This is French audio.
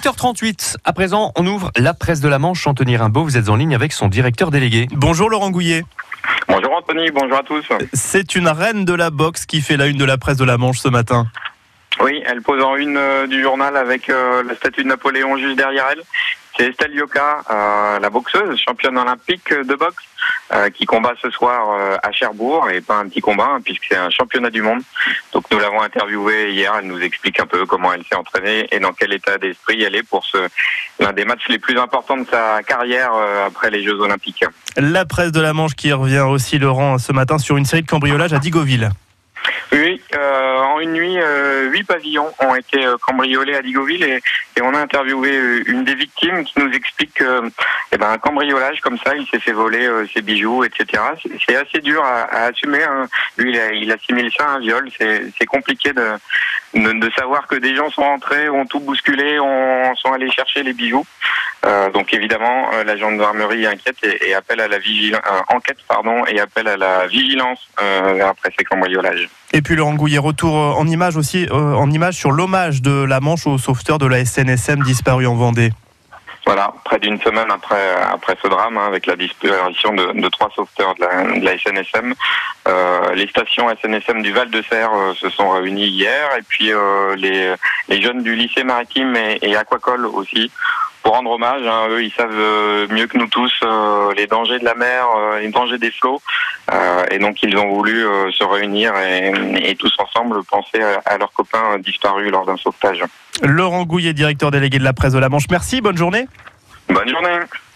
8h38. À présent, on ouvre la presse de la Manche. Anthony Rimbaud, vous êtes en ligne avec son directeur délégué. Bonjour Laurent Gouillet. Bonjour Anthony, bonjour à tous. C'est une reine de la boxe qui fait la une de la presse de la Manche ce matin. Oui, elle pose en une euh, du journal avec euh, la statue de Napoléon juste derrière elle. C'est Estelle Yoka, euh, la boxeuse, championne olympique de boxe, qui combat ce soir euh, à Cherbourg, et pas un petit combat, hein, puisque c'est un championnat du monde. Donc nous l'avons interviewée hier, elle nous explique un peu comment elle s'est entraînée et dans quel état d'esprit elle est pour ce l'un des matchs les plus importants de sa carrière euh, après les Jeux olympiques. La presse de la Manche qui revient aussi, Laurent, ce matin sur une série de cambriolages à Digoville. Oui, euh, en une nuit, euh, huit pavillons ont été euh, cambriolés à Digoville et, on a interviewé euh, une des victimes qui nous explique que eh ben, un cambriolage comme ça, il s'est fait voler euh, ses bijoux, etc. C'est- assez dur à, assumer. hein. Lui, il, a- il assimile ça à un viol. C'est compliqué de, de, savoir que des gens sont entrés, ont tout bousculé, ont, sont allés chercher les bijoux. Euh, donc évidemment, euh, la gendarmerie inquiète et, et appelle à la vigilance, enquête pardon, et appelle à la vigilance euh, après ces cambriolages. Et puis Laurent Gouillet, retour euh, en image aussi, euh, en image sur l'hommage de la Manche aux sauveteurs de la SNSM disparus en Vendée. Voilà, près d'une semaine après après ce drame, hein, avec la disparition de, de trois sauveteurs de la, de la SNSM, euh, les stations SNSM du Val de Serre euh, se sont réunies hier, et puis euh, les les jeunes du lycée maritime et, et aquacole aussi. Pour rendre hommage, hein, eux ils savent euh, mieux que nous tous euh, les dangers de la mer, euh, les dangers des flots, et donc ils ont voulu se réunir et, et tous ensemble penser à, à leurs copains disparus lors d'un sauvetage. Laurent Gouillet, directeur délégué de la presse de la Manche. Merci, bonne journée. Bonne journée.